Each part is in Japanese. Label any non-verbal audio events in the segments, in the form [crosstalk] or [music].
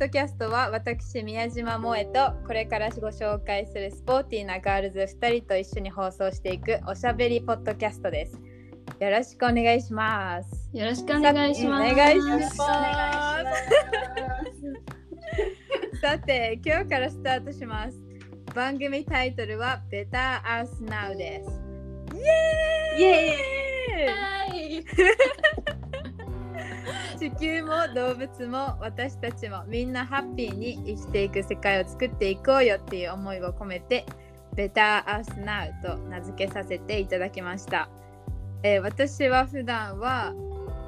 ドキャストは私宮島萌えとこれからご紹介するスポーティーなガールズ2人と一緒に放送していくおしゃべりポッドキャストです。よろしくお願いします。よろしくお願いします。お願いしますさて、今日からスタートします。番組タイトルは Better Us Now です。イエーイイエはい [laughs] 地球も動物も私たちもみんなハッピーに生きていく世界を作っていこうよっていう思いを込めて Better Us Now と名付けさせていただきました、えー私は普段は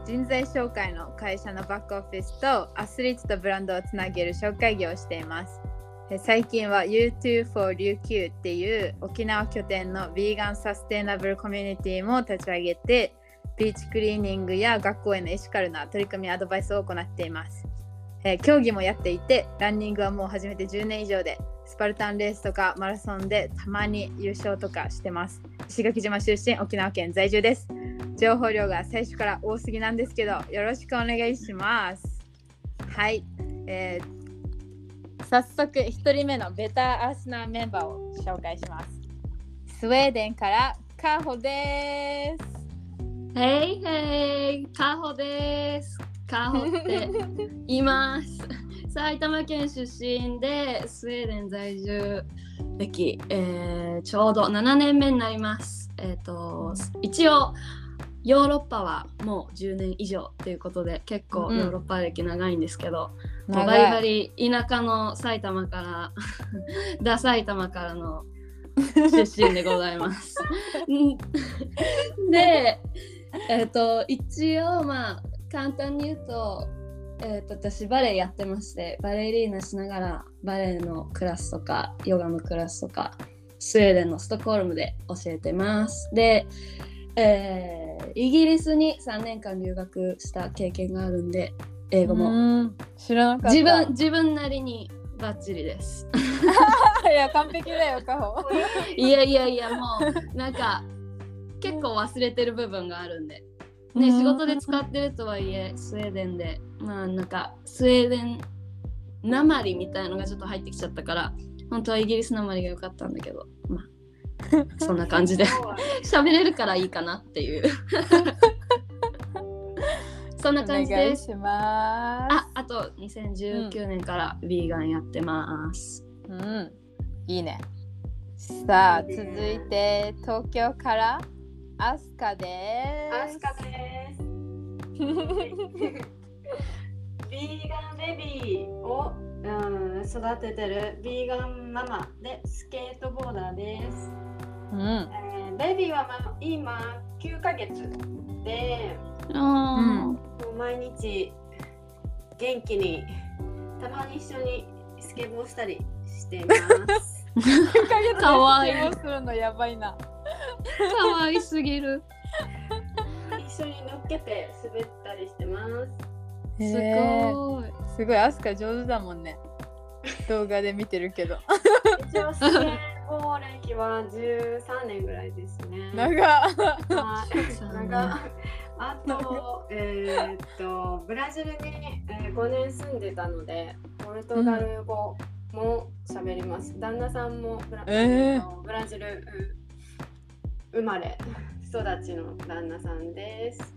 人材紹介の会社のバックオフィスとアスリートとブランドをつなげる紹介業をしています。最近は U2 for 琉球っていう沖縄拠点のヴィーガンサステイナブルコミュニティも立ち上げてビーチクリーニングや学校へのエシカルな取り組みアドバイスを行っています、えー競技もやっていてランニングはもう始めて10年以上でスパルタンレースとかマラソンでたまに優勝とかしてます。石垣島出身沖縄県在住です。情報量が最初から多すぎなんですけどよろしくお願いします。はい、えー早速1人目のベターアースナーメンバーを紹介します。スウェーデンからカホです。へいへい、カホです。カホっています。埼玉県出身でスウェーデン在住歴、えーちょうど7年目になります。えっ、と一応ヨーロッパはもう10年以上ということで結構うんヨーロッパ歴長いんですけど、もう長バリバいリ田舎の埼玉から [laughs] ダ埼玉からの出身でございます。う [laughs] んで、えっ、と一応まあ簡単に言うと,、えー、と私バレエやってましてバレリーナしながらバレエのクラスとかヨガのクラスとかスウェーデンのストックホルムで教えてます。で、えーイギリスに3年間留学した経験があるんで英語もうん知らなかった自分自分なりにバッチリです。[laughs] いや完璧だよカホ [laughs] いやいやいやもうなんか結構忘れてる部分があるんで。ね、うん。仕事で使ってるとはいえスウェーデンでまあなんかスウェーデンなまりみたいのがちょっと入ってきちゃったから本当はイギリスなまりが良かったんだけどまあ [laughs] そんな感じで。[laughs] 喋れるからいいかなっていう。[laughs] そんなお感じで。す願いします。ああと2019年からヴィーガンやってます、うん。いいね。さあ続いて東京から？アスカですアスカです。ビーガンベビーを、うん、育ててるビーガンママでスケートボーダーです。うんえーベビーは、まあ、今9ヶ月でうんもう毎日元気にたまに一緒にスケボーしたりしています。かわいい質問するのやばいなかわいすぎる。一緒に乗っけて滑ったりしてます。すごい。すごい。アスカ上手だもんね。動画で見てるけど。一応スケボー歴は13年ぐらいですね。長長あと、えーっと、ブラジルに、えー5年住んでたので、ポルトガル語も喋ります。旦那さんもブラ,、えー。ブラジルうん生まれ、育ちの旦那さんです。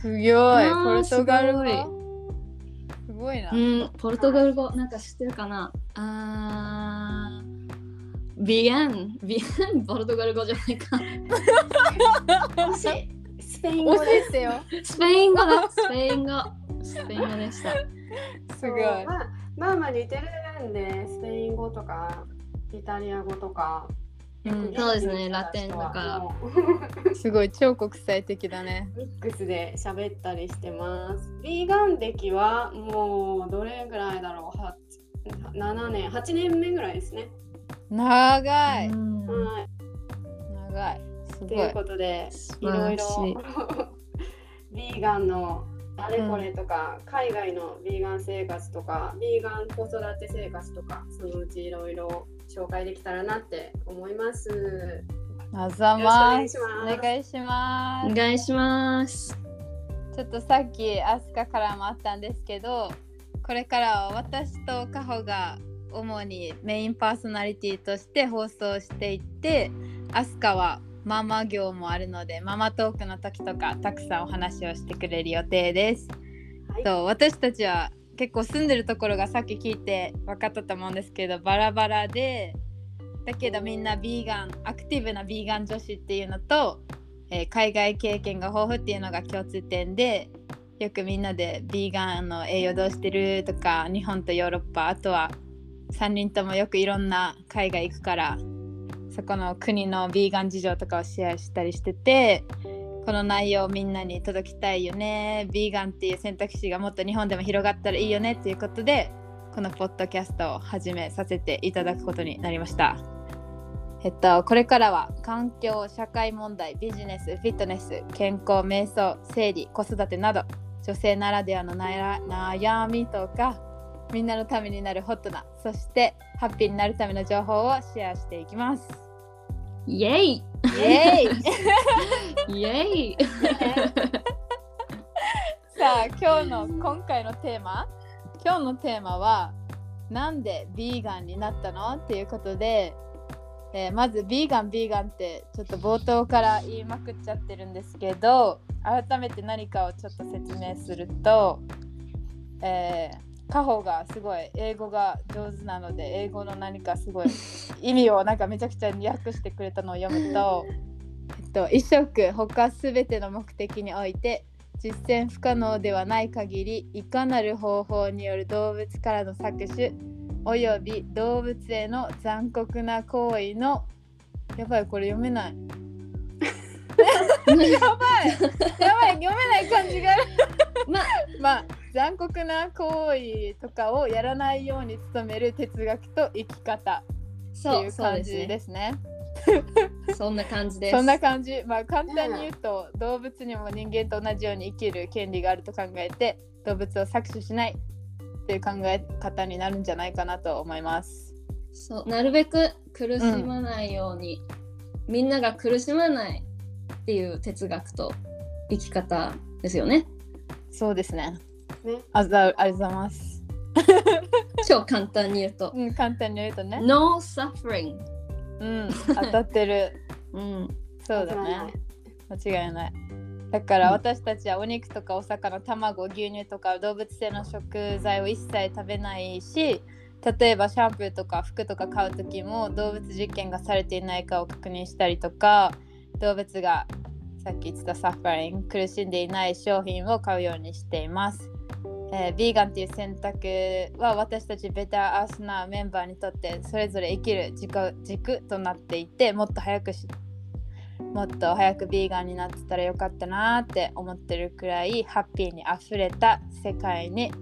すごいーポルトガル語すすごいなうん、ポルトガル語なんか知ってるかな？あービエン、ビエン、ポルトガル語じゃないか。スペイン語教です。よスペイン語だ、スペイン語。スペイン語でした。すごいまあまあ似てるんで、スペイン語とか、イタリア語とか。うんそうですねラテンだか。ら [laughs] すごい超国際的だね。ミックスで喋ったりしてます。ビーガン歴はもうどれぐらいだろう？は7年、8年目ぐらいですね。長い。うん。はい。長い。すとごい。いうことで、いろいろ。ビーガンのあれこれとか、海外のビーガン生活とか、ビーガン子育て生活とか、そのうちいろいろ紹介できたらなって思います。あざまお願いしますお願いします。ちょっとさっきアスカからもあったんですけどこれからは私とカホが主にメインパーソナリティとして放送していってアスカはママ業もあるのでママトークの時とかたくさんお話をしてくれる予定です。はいと私たちは結構住んでるところがさっき聞いて分かったと思うんですけどバラバラでだけどみんなビーガンアクティブなビーガン女子っていうのと、えー海外経験が豊富っていうのが共通点でよくみんなでビーガンの栄養どうしてるとか日本とヨーロッパあとは3人ともよくいろんな海外行くからそこの国のビーガン事情とかをシェアしたりしててこの内容をみんなに届きたいよねビーガンっていう選択肢がもっと日本でも広がったらいいよねっていうことでこのポッドキャストを始めさせていただくことになりました。えっと、これからは環境、社会問題、ビジネス、フィットネス、健康、瞑想、生理、子育てなど女性ならではの悩みとかみんなのためになるホットなそしてハッピーになるための情報をシェアしていきます。イエイイエーイイエイさあ今日の今回のテーマ？今日のテーマはなんでビーガンになったの？っていうことで、えーまずビーガンビーガンってちょっと冒頭から言いまくっちゃってるんですけど改めて何かをちょっと説明すると、えーカホがすごい英語が上手なので英語の何かすごい意味をなんかめちゃくちゃ訳してくれたのを読むと、えっと、一食他すべての目的において実践不可能ではない限りいかなる方法による動物からの搾取および動物への残酷な行為のやばいこれ読めない。やばい。やばい。読めない感じがある。まあ。まあ残酷な行為とかをやらないように努める哲学と生き方。ってそいう感じでね。すね。そんな感じです。そんな感じ。まあ簡単に言うと、動物にも人間と同じように生きる権利があると考えて動物を搾取しないっていう考え方になるんじゃないかなと思います。そう。なるべく苦しまないように、みんなが苦しまないっていう哲学と生き方ですよねそうですね。ね。あざありがとうございます。[laughs] 超簡単に言うとうん、簡単に言うとね。No suffering うん、当たってる。[laughs] うんそうだね。間違いない。だから私たちはお肉とかお魚、卵、牛乳とか動物性の食材を一切食べないし、例えばシャンプーとか服とか買う時も動物実験がされていないかを確認したりとか、動物がさっき言ってたサファリン、苦しんでいない商品を買うようにしています。えー、ビーガンっていう選択は私たちベターアースナメンバーにとってそれぞれ生きる軸軸となっていてもっと早くしもっと早くビーガンになってたらよかったなーって思ってるくらいハッピーにあふれた世界に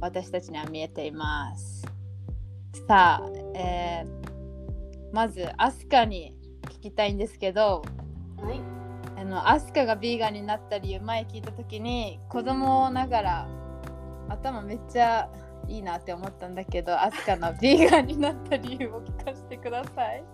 私たちには見えていますさあ、えーまずアスカに聞きたいんですけどはい。あのアスカがビーガンになった理由前聞いた時に子供ながら頭めっちゃいいなって思ったんだけどアスカのビーガンになった理由を聞かせてください。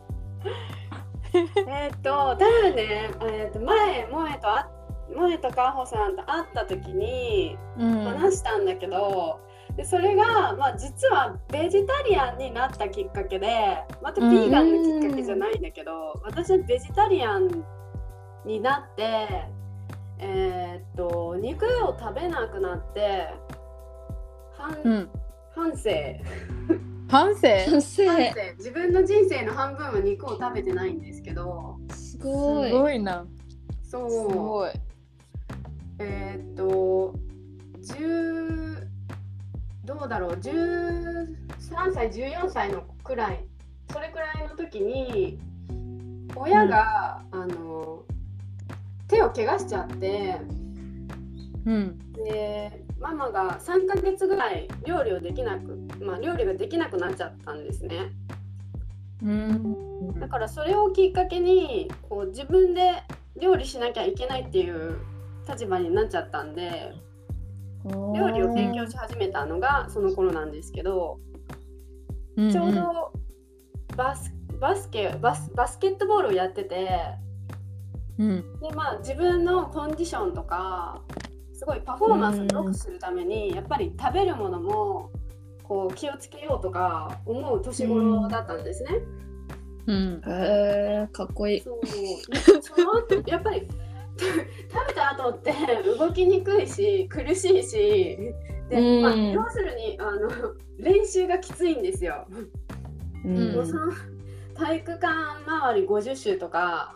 [laughs] えーっと、多分ね、えーっと前、萌えとあ、萌えとかほさんと会った時にうん話したんだけど、でそれが、まあ、実はベジタリアンになったきっかけで、またビーガンのきっかけじゃないんだけど、私はベジタリアンになって、えーっと、肉を食べなくなって、反うん、反省。反省反省反省自分の人生の半分は肉を食べてないんですけど。すすごい。ごいな。そう。すごい。えーっと10どうだろう。13歳14歳のくらい。それくらいの時に親が、あの手を怪我しちゃってうん。でママが3ヶ月ぐらい料理をできなく、まあ、料理ができなくなっちゃったんですね。うん。だからそれをきっかけにこう自分で料理しなきゃいけないっていう立場になっちゃったんで料理を勉強し始めたのがその頃なんですけど、ちょうどバスバスケバスバスケットボールをやっててうん。で、まあ、自分のコンディションとかすごいパフォーマンスを良くするために、やっぱり食べるものもこう気をつけようとか思う年頃だったんですね。うん。へえかっこいい。そうその後やっぱり食べた後って動きにくいし苦しいしで、うんまあ、要するにあの練習がきついんですよ。うんもうその体育館周り50周とか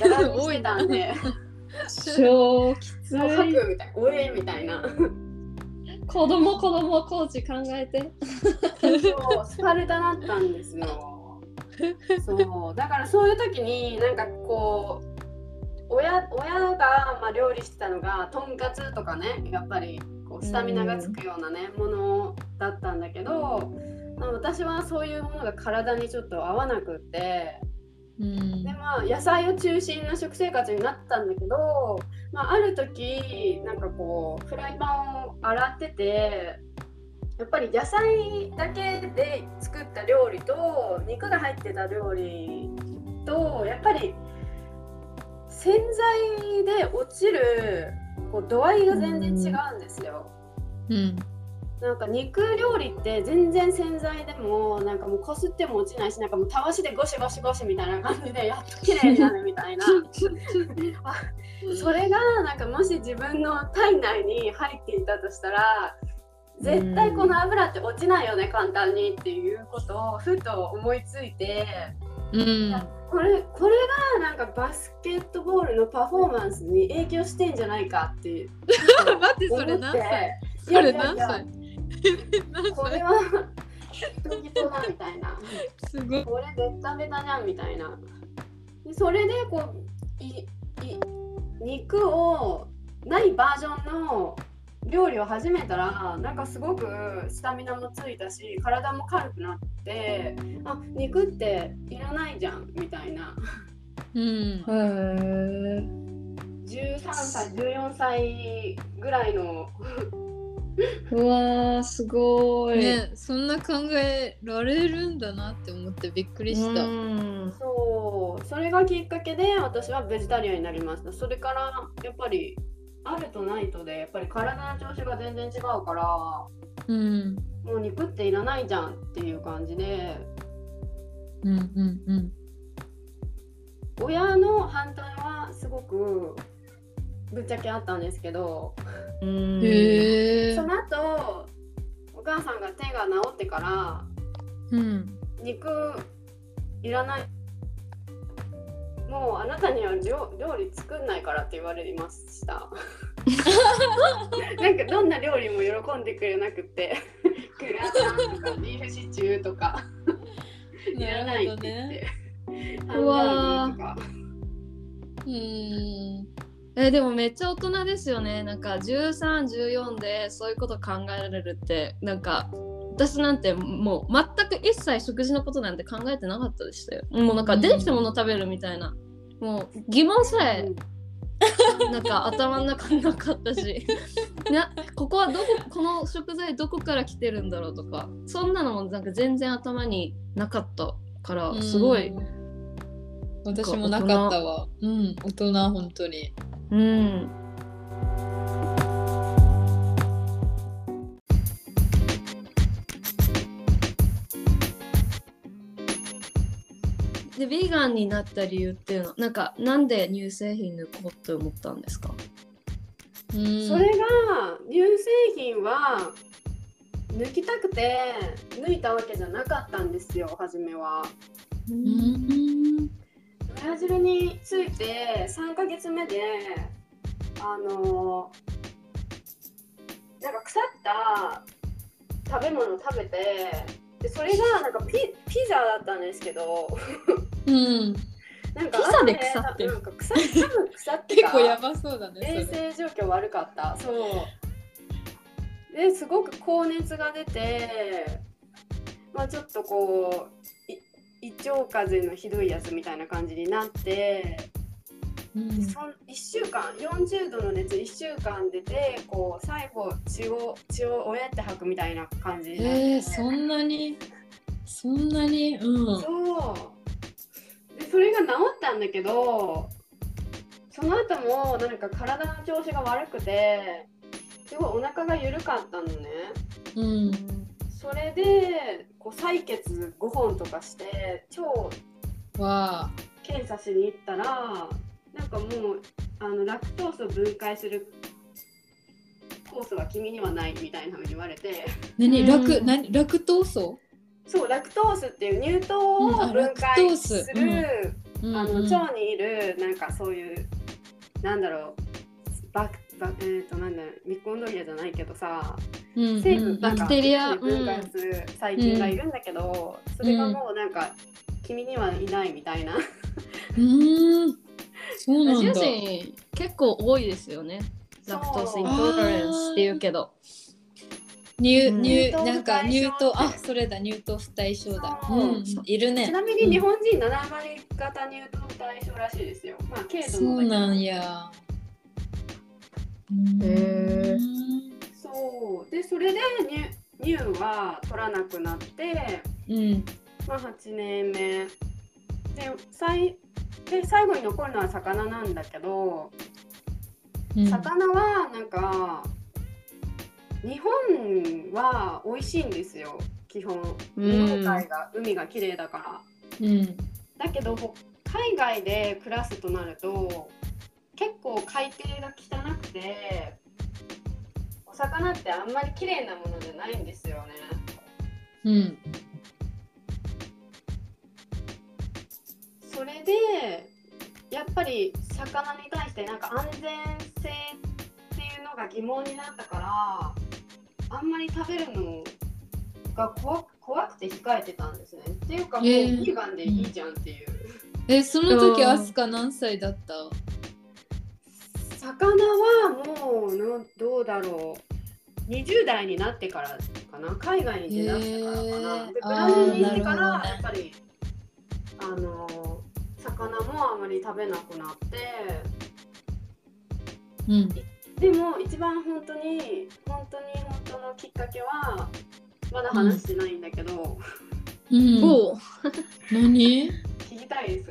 やらにしてたんで超きつもう吐い。くみたいなおえみたいな子供子供コーチ考えて。そうスパルタだったんですよ。そうだからそういう時になんかこう親親がまあ料理してたのがとんかつとかねやっぱりこうスタミナがつくようなねものだったんだけど、まあ、私はそういうものが体にちょっと合わなくってうんでまあ野菜を中心な食生活になったんだけど、まあ、ある時なんかこうフライパンを洗っててやっぱり野菜だけで作った料理と肉が入ってた料理とやっぱり洗剤で落ちるこう度合いが全然違うんですよ。うん。なんか肉料理って全然洗剤でもなんかもうこすっても落ちないしなんかもうたわしでゴシゴシゴシみたいな感じでやっと綺麗になるみたいな。[laughs] あそれがなんかもし自分の体内に入っていたとしたら絶対この油って落ちないよね簡単にっていうことをふと思いついて。うん。これこれがなんかバスケットボールのパフォーマンスに影響してんじゃないかって [laughs] 待って、それ何歳？それ何歳？これは人々だみたいな。すごい。これベタベタじゃんみたいな。でそれでこういい肉をないバージョンの料理を始めたらなんかすごくスタミナもついたし体も軽くなってあ肉っていらないじゃんみたいなうん。へえ。13歳14歳ぐらいのうわーすごい。ね、そんな考えられるんだなって思ってびっくりした。うんそうそれがきっかけで私はベジタリアンになりましたそれからやっぱりあるとないとでやっぱり体の調子が全然違うからうん。もう肉っていらないじゃんっていう感じでうんうんうん。親の反対はすごくぶっちゃけあったんですけど、そ。の後お母さんが手が治ってからうん。肉いらない。もうあなたには料料理作んないからって言われました。[laughs] なんかどんな料理も喜んでくれなくって。グラタンとかビーフシチューとか。いらないって言って、ハンバーグとか。うん。えでもめっちゃ大人ですよね。なんか1314でそういうこと考えられるって。なんか私なんてもう全く一切食事のことなんて考えてなかったでしたよ。もうなんか出てきたもの食べるみたいな。もう疑問さえ [laughs] なんか頭の中になかったし。[laughs] なここはどここの食材どこから来てるんだろうとか。そんなのもなんか全然頭になかったからすごいうん。私もなかったわ。うん、大人、本当に。うんでビーガンになった理由っていうのはなんかなんで乳製品抜こうって思ったんですか？うん。それが乳製品は抜きたくて抜いたわけじゃなかったんですよ初めは。うん。ブラジルに着いて3ヶ月目であのなんか腐った食べ物を食べてでそれがなんかピピザだったんですけど。うん。[laughs] なんかピザで腐ってる。なんか腐っ多分腐ってた。結構やばそうだね。衛生状況悪かった。そう。ですごく高熱が出てまあちょっとこうい胃腸風邪のひどいやつみたいな感じになってうん。そん1週間40度の熱1週間出てこう最後血を血をおやって吐くみたいな感じになって、えー、そんなにそんなに？うん。そう。でそれが治ったんだけどそその後もなんか体の調子が悪くてすごいお腹が緩かったのね。うんそれでこう採血5本とかして腸わあ検査しに行ったらなんかもうあのラクトースを分解する酵素は君にはないみたいなふうに言われて。何？うん。ラク何？ラクトーソそうラクトースっていう乳糖を分解スする、うん。あのうん腸にいるなんかそういうなんだろうバクバえー、となんだろうミコンドリアじゃないけどさうん成うん。分なんかバクテリア分解する細菌がいるんだけど、それがもうなんか君にはいないみたいな。うん。そうなんだ。人結構多いですよね。ラクトースイントレランスっていうけど。乳う。ん。乳なんか乳糖あそれだ。乳糖不対症だ。そう。うん。いるちねなみに日本人7割型乳糖対象らしいですよ。まあ軽度そうなんや。へーそう。でそれで乳乳は取らなくなって、うん。まあ、8年目。で最で最後に残るのは魚なんだけど、うん。魚はなんか日本は美味しいんですよ。基本。うん。日本海が海が綺麗だから。うん。だけどほ海外で暮らすとなると結構海底が汚くてお魚ってあんまり綺麗なものじゃないんですよね。うんそれでやっぱり魚に対してなんか安全性っていうのが疑問になったからあんまり食べるのが怖く怖くて控えてたんですね。っていうかもうえービーガンでいいじゃんっていう。えその時うんアスカ何歳だった？魚はもうのどうだろう20代になってからかな。海外に出だしてからかな、でブラジルに行ってからやっぱりあの魚もあまり食べなくなって。うん。でも一番本当に本当に本当のきっかけはまだ話してないんだけど、うん。何？[laughs] 聞きたいです。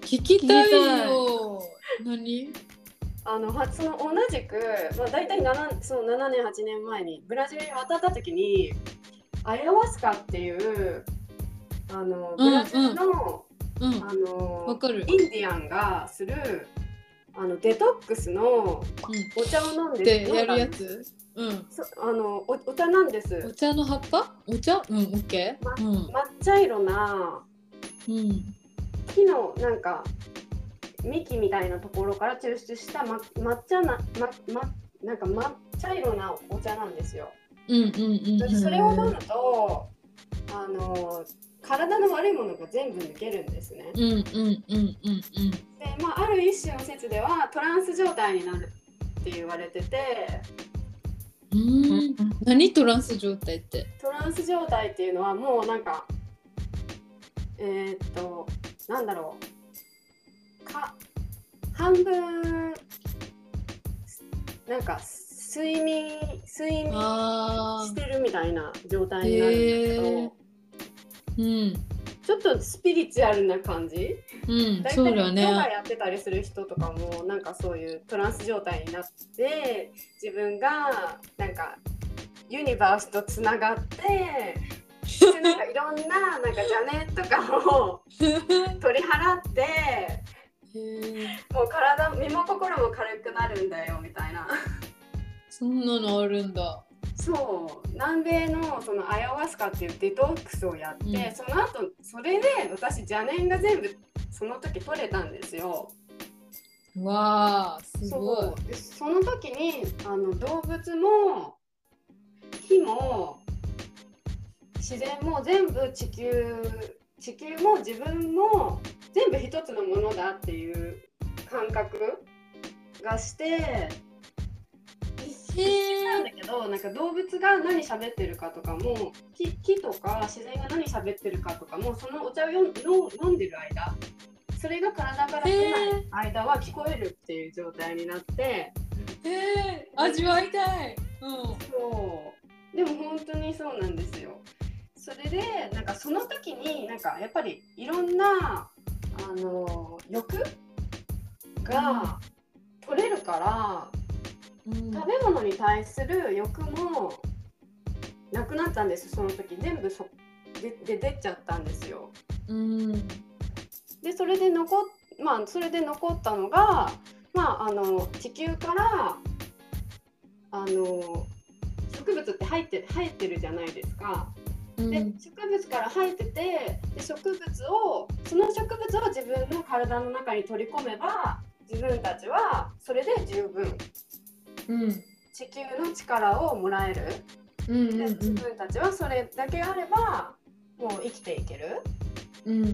聞きたいよ。何？あのはその同じく、まあ、大体 7, その7年8年前にブラジルに渡った時にアヤワスカっていうあのブラジルの,、うん。あのわかる。インディアンがするあのデトックスのうん。お茶を飲んででやるやつ？うん。そあのおお茶なんです。お茶の葉っぱ？お茶？うんオッケー。うん。抹茶色なうん。木のなんか幹みたいなところから抽出した、ま、抹茶な、まま、なんか抹茶色なお茶なんですよ。うんうんうんでそれを飲むとあの体の悪いものが全部抜けるんですね。うんうんうんうんうん。で、まあ、ある一種の説ではトランス状態になるって言われててうん。何トランス状態って？トランス状態っていうのはもうなんかえーっとなんだろうか半分なんか睡眠睡眠あしてるみたいな状態になるんだけど、うん。ちょっとスピリチュアルな感じ？うん大そうだよ体ヨガねやってたりする人とかもなんかそういうトランス状態になって自分がなんかユニバースとつながって [laughs] でなんかいろんななんか邪念とかを取り払ってもう体身も心も軽くなるんだよみたいな。そんなのあるんだ。そう。南米のそのアヤワスカっていうデトックスをやって、うん。その後それで私邪念が全部その時取れたんですよ。わあすごい。そう。でその時にあの動物も火も自然も全部地球地球も自分も全部一つのものだっていう感覚がして一緒なんだけどなんか動物が何喋ってるかとかも木木とか自然が何喋ってるかとかもそのお茶をよ飲んでる間それが体から出ない間は聞こえるっていう状態になってへえ味わいたい。うん。そう。でも本当にそうなんですよ。それでなんかその時になんかやっぱりいろんなあの欲が取れるからうん食べ物に対する欲もなくなったんですその時全部そでで出ちゃったんですよ。うんでそれで残っまあそれで残ったのがまああの地球からあの植物って入って入ってるじゃないですか。うん。で植物から生えててで植物をその植物を自分の体の中に取り込めば自分たちはそれで十分。うん。地球の力をもらえる。うんで自分たちはそれだけあればもう生きていける。うん。っ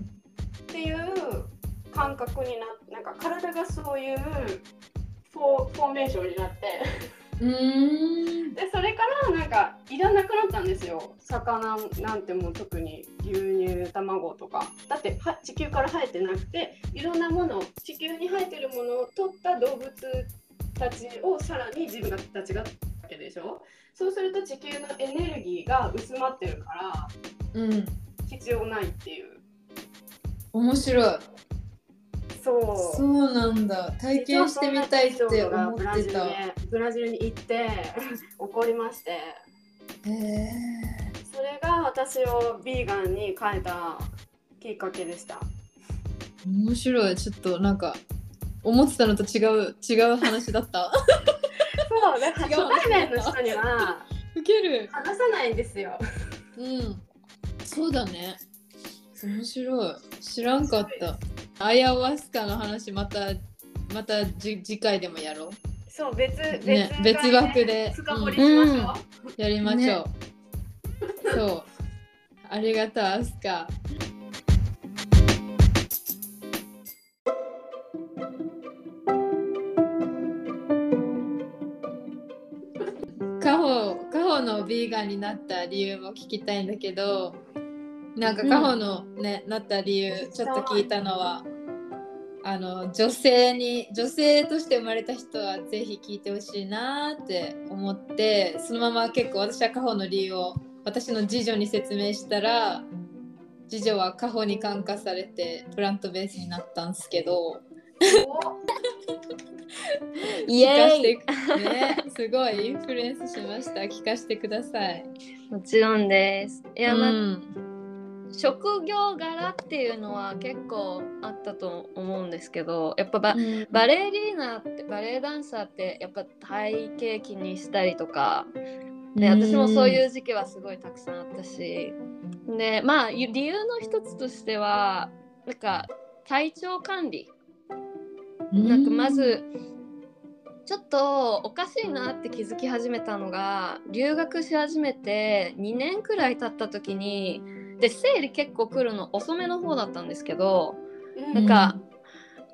ていう感覚にななんか体がそういうフォーフォーメーションになってうん。でそれからなんかいらなくなったんですよ。魚なんてもう特に牛乳卵とか。だっては地球から生えてなくていろんなもの地球に生えてるものを取った動物たちをさらに自分たちがわけでしょ。そうすると地球のエネルギーが薄まってるからうん。必要ないっていう。面白いそう。そうなんだ。体験してみたいって思ってた。ブラジルに行って [laughs] 起こりまして。え。それが私をビーガンに変えたきっかけでした。面白い。ちょっとなんか思ってたのと違う違う話だった？そう [laughs] だから初対面の人にはウケる。話さないんですよ。うん。そうだね。面白い。知らんかったアイアワスカの話またまたじ次回でもやろう？そう別別,、ね。別枠で。深掘りしましょう、やりましょう、そう。ありがとうアスカ。カホカホのビーガンになった理由も聞きたいんだけどなんかカホのね、なった理由ちょっと聞いたのはあの女性に女性として生まれた人はぜひ聞いてほしいなって思ってそのまま結構私はカホの理由を私の次女に説明したら次女はカホに感化されてプラントベースになったんですけど [laughs] イエーイ。ねすごいインフルエンスしました。聞かせてください。もちろんです。いや、まあうん職業柄っていうのは結構あったと思うんですけどやっぱバ,、うん。バレリーナってバレエダンサーってやっぱ体型気にしたりとかで私もそういう時期はすごいたくさんあったし。でまあ理由の一つとしてはなんか体調管理。なんかまずちょっとおかしいなって気づき始めたのが留学し始めて2年くらい経った時にで生理結構来るの遅めの方だったんですけどなんか、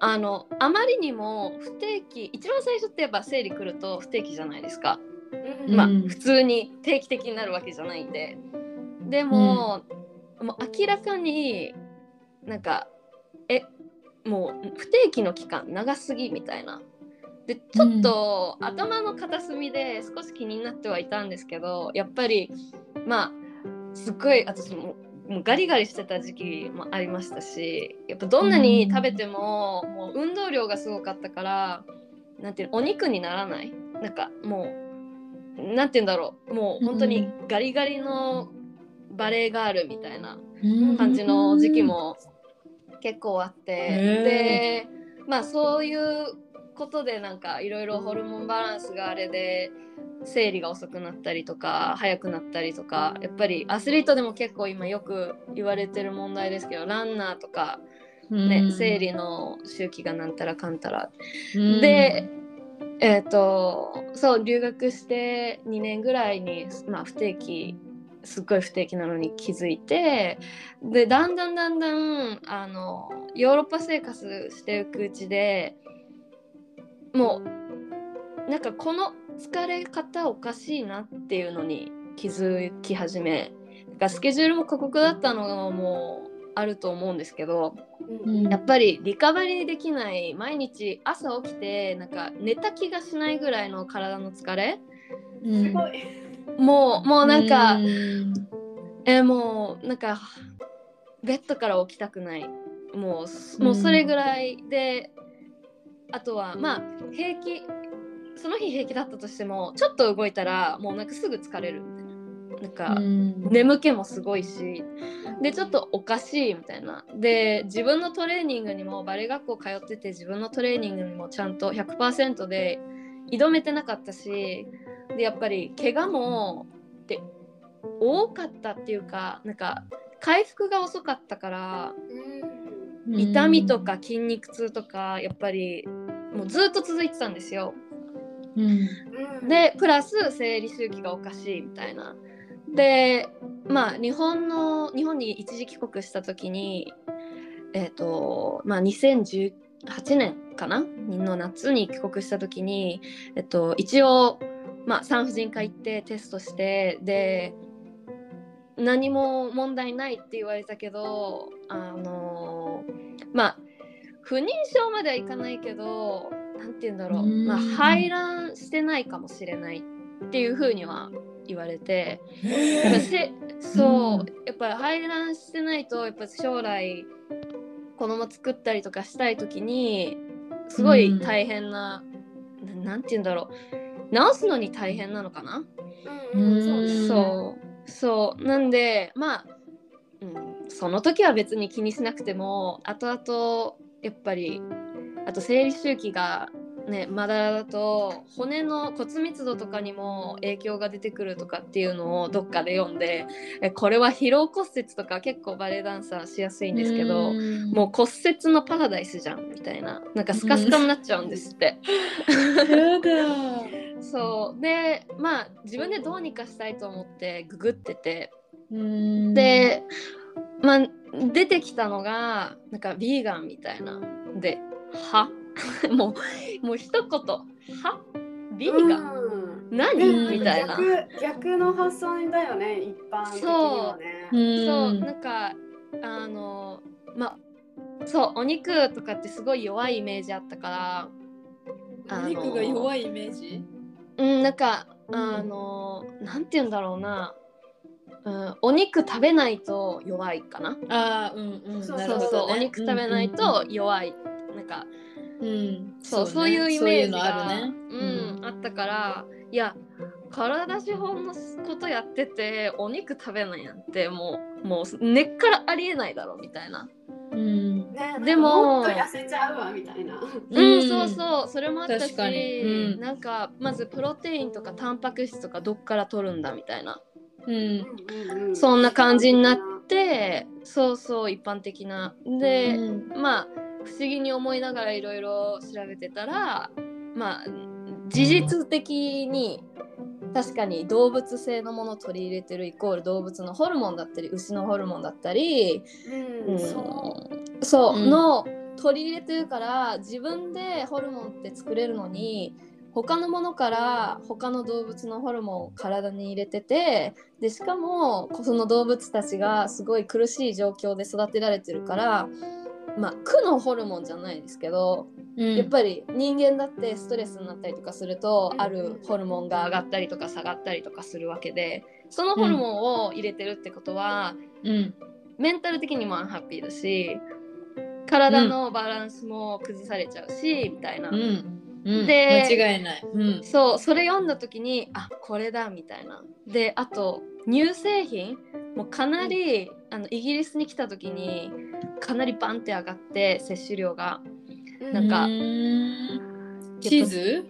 あのあまりにも不定期一番最初ってやっぱ生理来ると不定期じゃないですか、うん。まあうん。普通に定期的になるわけじゃないんで。でも,、もう明らかになんかえもう不定期の期間長すぎみたいな。でちょっと、頭の片隅で少し気になってはいたんですけどやっぱりまあすっごい私ももうガリガリしてた時期もありましたしやっぱどんなに食べても,、もう運動量がすごかったからなんていうのお肉にならない。なんかもうなんて言うんだろう。もう本当にガリガリのバレエガールみたいな感じの時期も結構あって、でまあそういうことでなんかいろいろホルモンバランスがあれで生理が遅くなったりとか早くなったりとかやっぱりアスリートでも結構今よく言われてる問題ですけどランナーとかね、生理の周期がなんたらかんたら。で、えっ、とそう留学して2年ぐらいに、まあ、不定期すっごい不定期なのに気づいてでだんだんだんだんあのヨーロッパ生活していくうちでもうなんかこの疲れ方おかしいなっていうのに気づき始めなんかスケジュールも過酷だったのもあると思うんですけどうん。やっぱりリカバリーできない毎日朝起きてなんか寝た気がしないぐらいの体の疲れすごい。もうもうなんか、うん。えもうなんかベッドから起きたくない。もうもうそれぐらいで、あとはまあ平気その日平気だったとしてもちょっと動いたらもうなんかすぐ疲れるみたいな。なんか、うん。眠気もすごいしでちょっとおかしいみたいな。で自分のトレーニングにもバレエ学校通ってて自分のトレーニングにもちゃんと100%で挑めてなかったしでやっぱり怪我もで多かったっていうかなんか回復が遅かったから痛みとか筋肉痛とかやっぱりもうずっと続いてたんですよ。うんでプラス生理周期がおかしいみたいな。でまあ日本の日本に一時帰国した時にえっ、とまあ2018年かな？の夏に帰国した時にえっと一応まあ産婦人科行ってテストしてで何も問題ないって言われたけどあのまあ不妊症まではいかないけどなんて言うんだろう、うん。まあ、排卵してないかもしれないっていうふうには言われて。やっぱせそう、うん。やっぱり排卵してないとやっぱ将来子供作ったりとかしたい時にすごい大変な、ななんて言うんだろう。治すのに大変なのかな、うん。そう。そう。なんでまあ、うん、その時は別に気にしなくても後々やっぱりあと生理周期がねまだだと骨の骨密度とかにも影響が出てくるとかっていうのをどっかで読んでえこれは疲労骨折とか結構バレエダンサーしやすいんですけど、もう骨折のパラダイスじゃんみたいななんかスカスカになっちゃうんですって。そう。でまあ自分でどうにかしたいと思ってググってて。うん。で、まあ出てきたのがなんかビーガンみたいな。で「は？[laughs] もうもう一言「は？ビーガン、うん。何？うんみたいな。逆逆の発想だよね一般的にはね。そう。なんかあのまあそうお肉とかってすごい弱いイメージあったから。お肉が弱いイメージ？うんなんかうん。あのなんて言うんだろうな、うん、お肉食べないと弱いかな。ああうんうん。そうなそうそう、ねお肉食べないと弱い、なんかうんそうそう,、ね。いうイメージがあるね。うんあったからいや体資本のことやっててお肉食べないなんてもうもう根っからありえないだろうみたいな。うん。ねでももっと痩せちゃうわみたいな。うん、そうそうそれもあったし、うん。なんかまずプロテインとかタンパク質とかどっから取るんだみたいなうんそんな感じになってそうそう一般的な。で、うんまあ不思議に思いながらいろいろ調べてたらまあ事実的に確かに動物性のものを取り入れてるイコール動物のホルモンだったり牛のホルモンだったり、うん。うん。そそう、うん。の取り入れてるから自分でホルモンって作れるのに他のものから他の動物のホルモンを体に入れててでしかもその動物たちがすごい苦しい状況で育てられてるからまあ苦のホルモンじゃないですけど、うん。やっぱり人間だってストレスになったりとかすると、うんあるホルモンが上がったりとか下がったりとかするわけでそのホルモンを入れてるってことは、うん。メンタル的にもアンハッピーだし体のバランスも崩されちゃうし、みたいな、うんうんで間違いない。うん。そうそれ読んだ時にあこれだみたいな。であと乳製品もかなり、あのイギリスに来た時にかなりバンって上がって摂取量が。うなんかうん。チーズ？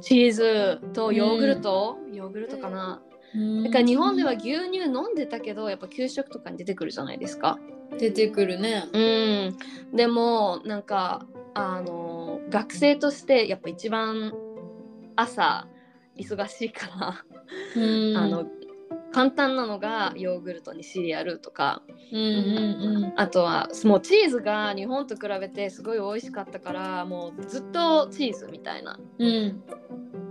チーズとヨーグルト、ヨーグルトかな、だから日本では牛乳飲んでたけどやっぱ給食とかに出てくるじゃないですか。出てくるね。うん。でもなんかあの学生としてやっぱ一番朝忙しいから、うん。あの簡単なのがヨーグルトにシリアルとか。うんうんあとはもうチーズが日本と比べてすごい美味しかったからもうずっとチーズみたいな、うんうん。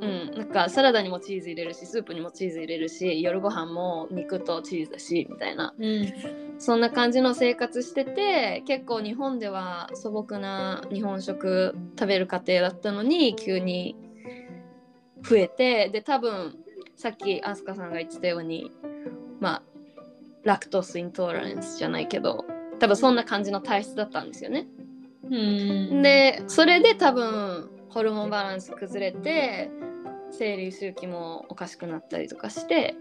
うん、なんかサラダにもチーズ入れるしスープにもチーズ入れるし夜ご飯も肉とチーズだしみたいな。うんそんな感じの生活してて結構日本では素朴な日本食食べる家庭だったのに急に増えてで多分さっきアスカさんが言ってたようにまあラクトスイントーランスじゃないけど多分そんな感じの体質だったんですよね。うんでそれで多分ホルモンバランス崩れて生理周期もおかしくなったりとかして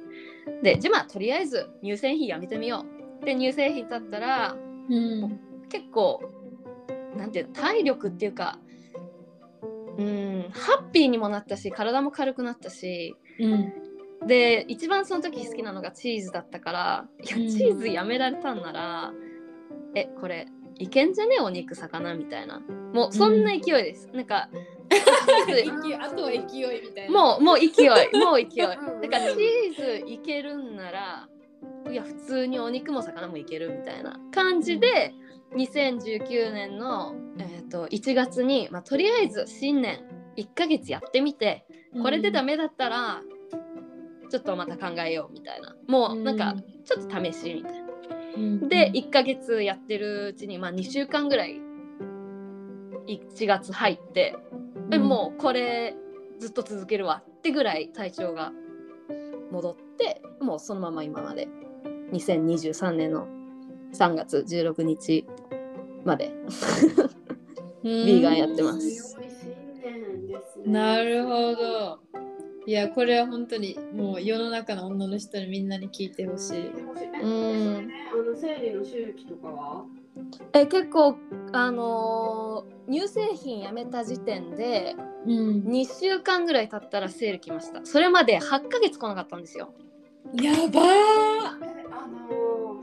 でじゃあまあとりあえず乳製品やめてみようで乳製品だったらうん結構なんていう体力っていうかうんハッピーにもなったし体も軽くなったしうんで一番その時好きなのがチーズだったからいやチーズやめられたんなら、えこれいけんじゃねお肉魚みたいなもうそんな勢いです、なんかあとは勢いみたいな。もうもう勢いもう勢いだからチーズいけるんならいや普通にお肉も魚もいけるみたいな感じで2019年の、えー、と1月に、まあ、とりあえず新年1ヶ月やってみてこれでダメだったらちょっとまた考えようみたいな。もうなんかちょっと試しみたいな。うん。で1ヶ月やってるうちに、まあ、2週間ぐらい1月入って、えもうこれずっと続けるわってぐらい体調が戻ってもうそのまま今まで。2023年の3月16日まで。うん。ビーガンやってます。なるほど。いやこれは本当にもう世の中の女の人にみんなに聞いてほしい。うん。あの生理の周期とかは？え結構あのー乳製品やめた時点でうん。2週間ぐらい経ったら生理来ました。それまで8ヶ月来なかったんですよ。やばー。えあの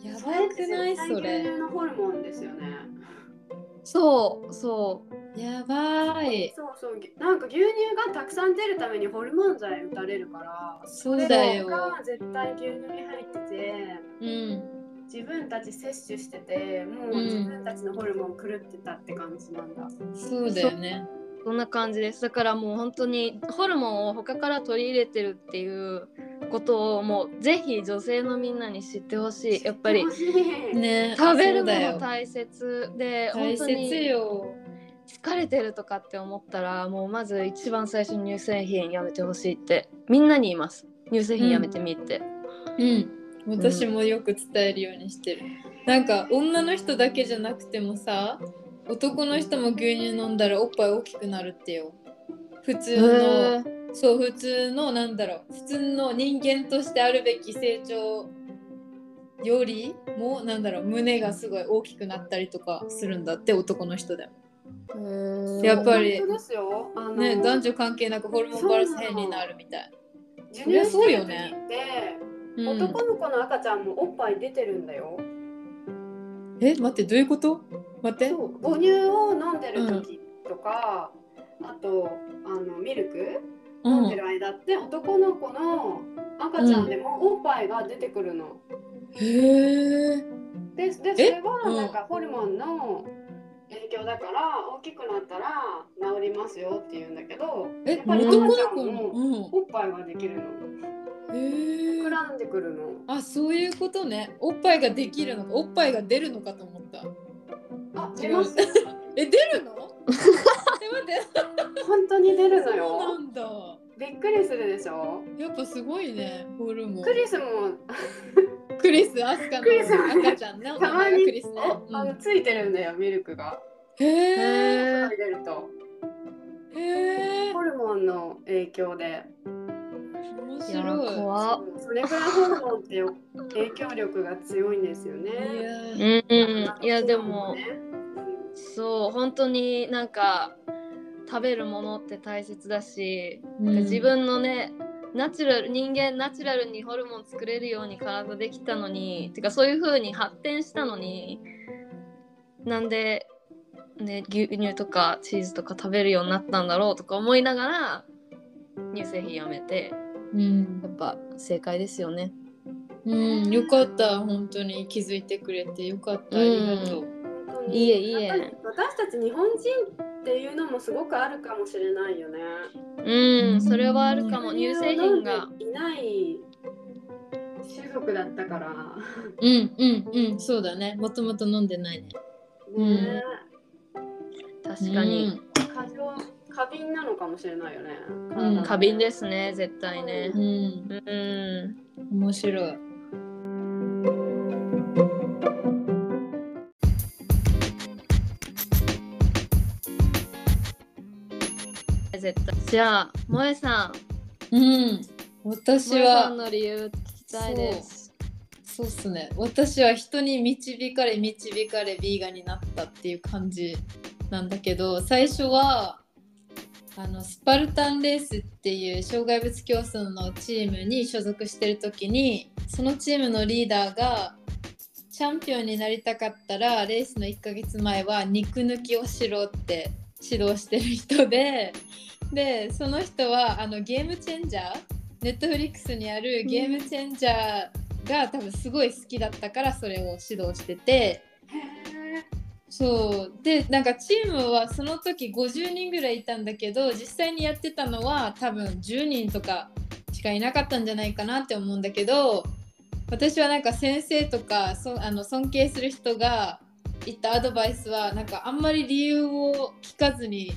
ー、やばくない？そそれ。ホルモンですよね。そうそう。やばい。そうそう。なんか牛乳がたくさん出るためにホルモン剤打たれるからそうだよ。が絶対牛乳に入っててうん。自分たち摂取しててもう自分たちのホルモン狂ってたって感じなんだ、そうだよねそんな感じです。だからもう本当にホルモンを他から取り入れてるっていうことをもうぜひ女性のみんなに知ってほしい。やっぱりね食べるもの大切で大切本当によ疲れてるとかって思ったらもうまず一番最初に乳製品やめてほしいってみんなに言います。乳製品やめてみって、うん。私もよく伝えるようにしてる、なんか女の人だけじゃなくてもさ男の人も牛乳飲んだらおっぱい大きくなるってよ。普通のへそう普通のなんだろう。普通の人間としてあるべき成長よりもなんだろう。胸がすごい大きくなったりとかするんだって男の人でも。ー。やっぱり本当ですよ。あのね男女関係なくホルモンバランス変になるみたい。授乳してる時って、うん。男の子の赤ちゃんもおっぱい出てるんだよ。え待ってどういうこと？待って。そう母乳を飲んでる時とか、あとあのミルク飲んでる間って男の子の赤ちゃんでもおっぱいが出てくるの。へえででそれはなんかホルモンの影響だから大きくなったら治りますよって言うんだけどえやっぱり赤ちゃんもうん。おっぱいができるの。へえ膨らんでくるの。あそういうことね。おっぱいができるのかおっぱいが出るのかと思ったあ出ます。え出るの？[laughs] え待って。本当に出るのよ。な。んだ。びっくりするでしょ？やっぱすごいねホルモン。クリスも。[laughs] クリスアスカのクリス赤ちゃんねたまにがクリスね、おあのついてるんだよミルクが。へえ入れると。へえホルモンの影響で。面い。や白い怖っ。それぐらいホルモンって影響力が強いんですよいね。やうんうん。いやでもねそう本当になんか食べるものって大切だし、うん。自分のねナチュラル人間ナチュラルにホルモン作れるように体できたのにてかそういう風に発展したのになんで、ね、牛乳とかチーズとか食べるようになったんだろうとか思いながら乳製品やめてうん。やっぱ正解ですよね。うん、よかった。本当に気づいてくれてよかった。ありがとう、いいえ。いいえ私たち日本人っていうのもすごくあるかもしれないよね。うん。それはあるかも。乳製品が。いない種族だったから。うんうんうん。そうだね。もともと飲んでないね。ね。確かに、過剰過敏なのかもしれないよね。うん、過敏ですね、絶対ね。うん、うん、面白い。絶対。じゃあ萌さん。うん。私は。の理由聞きたいです。そうっすね。私は人に導かれ導かれヴィーガンになったっていう感じなんだけど最初はあのスパルタンレースっていう障害物競争のチームに所属してる時にそのチームのリーダーがチャンピオンになりたかったらレースの1ヶ月前は肉抜きをしろって指導してる人ででその人はあのゲームチェンジャーネットフリックスにあるゲームチェンジャーが多分すごい好きだったからそれを指導しててそう。でなんかチームはその時50人ぐらいいたんだけど実際にやってたのは多分10人とかしかいなかったんじゃないかなって思うんだけど私はなんか先生とかそあの尊敬する人が言ったアドバイスはなんかあんまり理由を聞かずに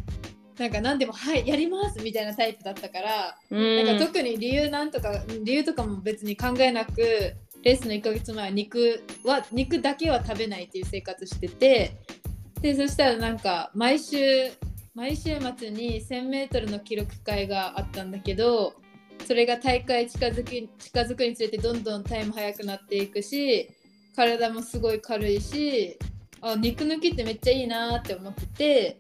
なんか何でも「はいやります」みたいなタイプだったからうん。なんか特に理由なんとか理由とかも別に考えなくレースの1ヶ月前は肉は肉だけは食べないっていう生活しててでそしたらなんか毎週毎週末に 1000m の記録会があったんだけどそれが大会近づき近づくにつれてどんどんタイム速くなっていくし体もすごい軽いしあ肉抜きってめっちゃいいなって思ってて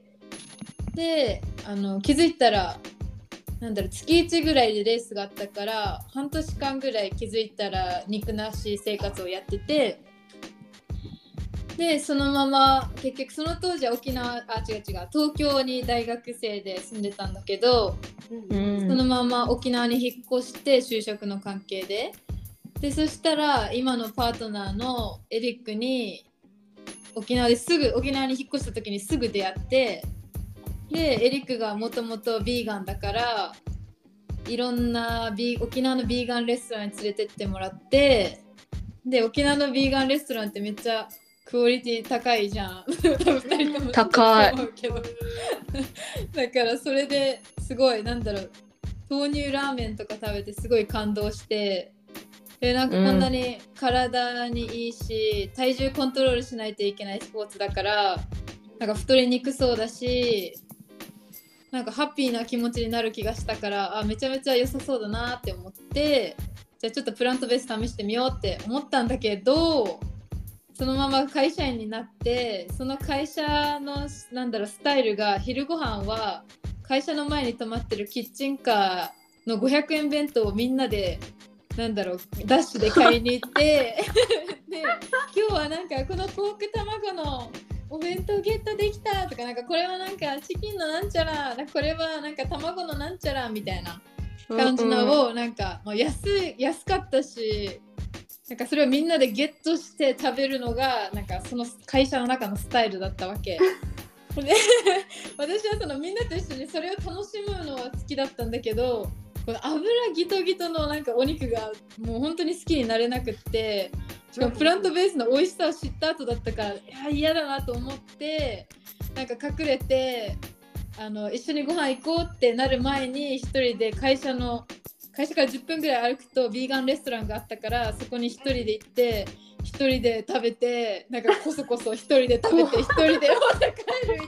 であの気づいたらなんだろう月1ぐらいでレースがあったから半年間ぐらい気づいたら肉なし生活をやっててでそのまま結局その当時は沖縄あ違う違う東京に大学生で住んでたんだけどうん。そのまま沖縄に引っ越して就職の関係で。でそしたら今のパートナーのエリックに沖縄ですぐ沖縄に引っ越した時にすぐ出会ってでエリックがもともとビーガンだからいろんなビー沖縄のビーガンレストランに連れてってもらってで沖縄のビーガンレストランってめっちゃクオリティ高いじゃん。[laughs] 高い。[laughs] だからそれですごいなんだろう豆乳ラーメンとか食べてすごい感動してでなんかこんなに体にいいし、体重コントロールしないといけないスポーツだからなんか太りにくそうだしなんかハッピーな気持ちになる気がしたからあめちゃめちゃ良さそうだなって思ってじゃあちょっとプラントベース試してみようって思ったんだけどそのまま会社員になってその会社のなんだろうスタイルが昼ご飯は会社の前に止まってるキッチンカーの500円弁当をみんなでなんだろうダッシュで買いに行って [laughs] で今日はなんかこのポーク卵のお弁当ゲットできたとかなんかこれはなんかチキンのなんちゃらこれはなんか卵のなんちゃらみたいな感じのをなんかもう安い安かったしなんかそれをみんなでゲットして食べるのがなんかその会社の中のスタイルだったわけ。で私はそのみんなと一緒にそれを楽しむのは好きだったんだけどこの油ギトギトのなんかお肉がもう本当に好きになれなくってプラントベースの美味しさを知った後だったからいや嫌だなと思ってなんか隠れてあの一緒にご飯行こうってなる前に一人で会社の会社から10分ぐらい歩くとビーガンレストランがあったからそこに一人で行って一人で食べてなんかこそこそ一人で食べて [laughs] 一人でまた帰るみたいな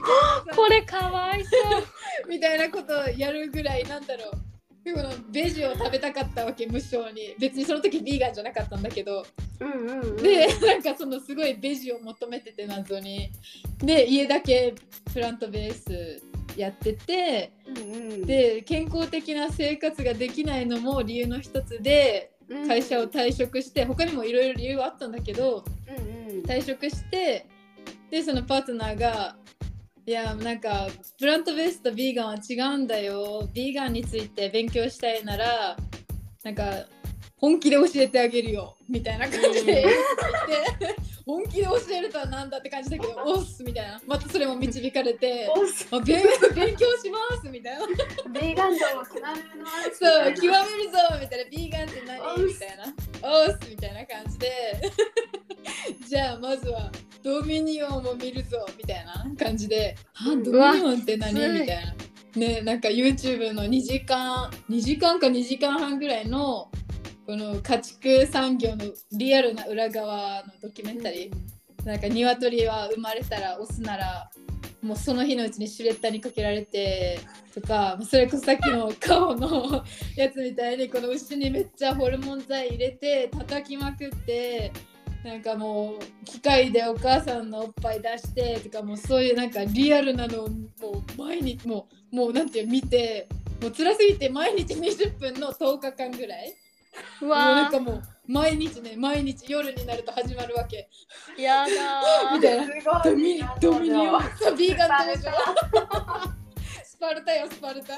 さ。これかわいそう。[laughs] みたいなことをやるぐらいなんだろうこのベジを食べたかったわけ無償に。別にその時ビーガンじゃなかったんだけど。うんうんうん。でなんかそのすごいベジを求めてて謎に。で家だけプラントベースやってて。うんうん。で健康的な生活ができないのも理由の一つでうん。会社を退職して他にもいろいろ理由はあったんだけどうんうん。退職してでそのパートナーがいやなんかプラントベースとビーガンは違うんだよ。ビーガンについて勉強したいならなんか本気で教えてあげるよみたいな感じで。言って本気で教えるとはなんだって感じだけどおっすみたいな。またそれも導かれておす。あ勉勉強しますみたいな。ビーガン度を極めますそう極めるぞみたいな。ビーガンってお何っみたいな。おっすみたいな感じで。[laughs] じゃあまずはドミニオンを見るぞみたいな感じであドミニオンって何？みたいな。ねなんか YouTube の2時間2時間か2時間半ぐらいのこの家畜産業のリアルな裏側のドキュメンタリー。なんか鶏は生まれたらオスならもうその日のうちにシュレッダーにかけられてとかそれこそさっきの顔の [laughs] やつみたいにこの牛にめっちゃホルモン剤入れて叩きまくってなんかもう機械でお母さんのおっぱい出してとかもうそういうなんかリアルなのをもう毎日もうもうなんていう見てもう辛すぎて毎日20分の10日間ぐらい。うもうなんわかもう毎日ね毎日夜になると始まるわけ。ーやだ [laughs] みたいな。すドごい。ミドミニオン。そうビーガン登ス場。スパルタよスパルタ。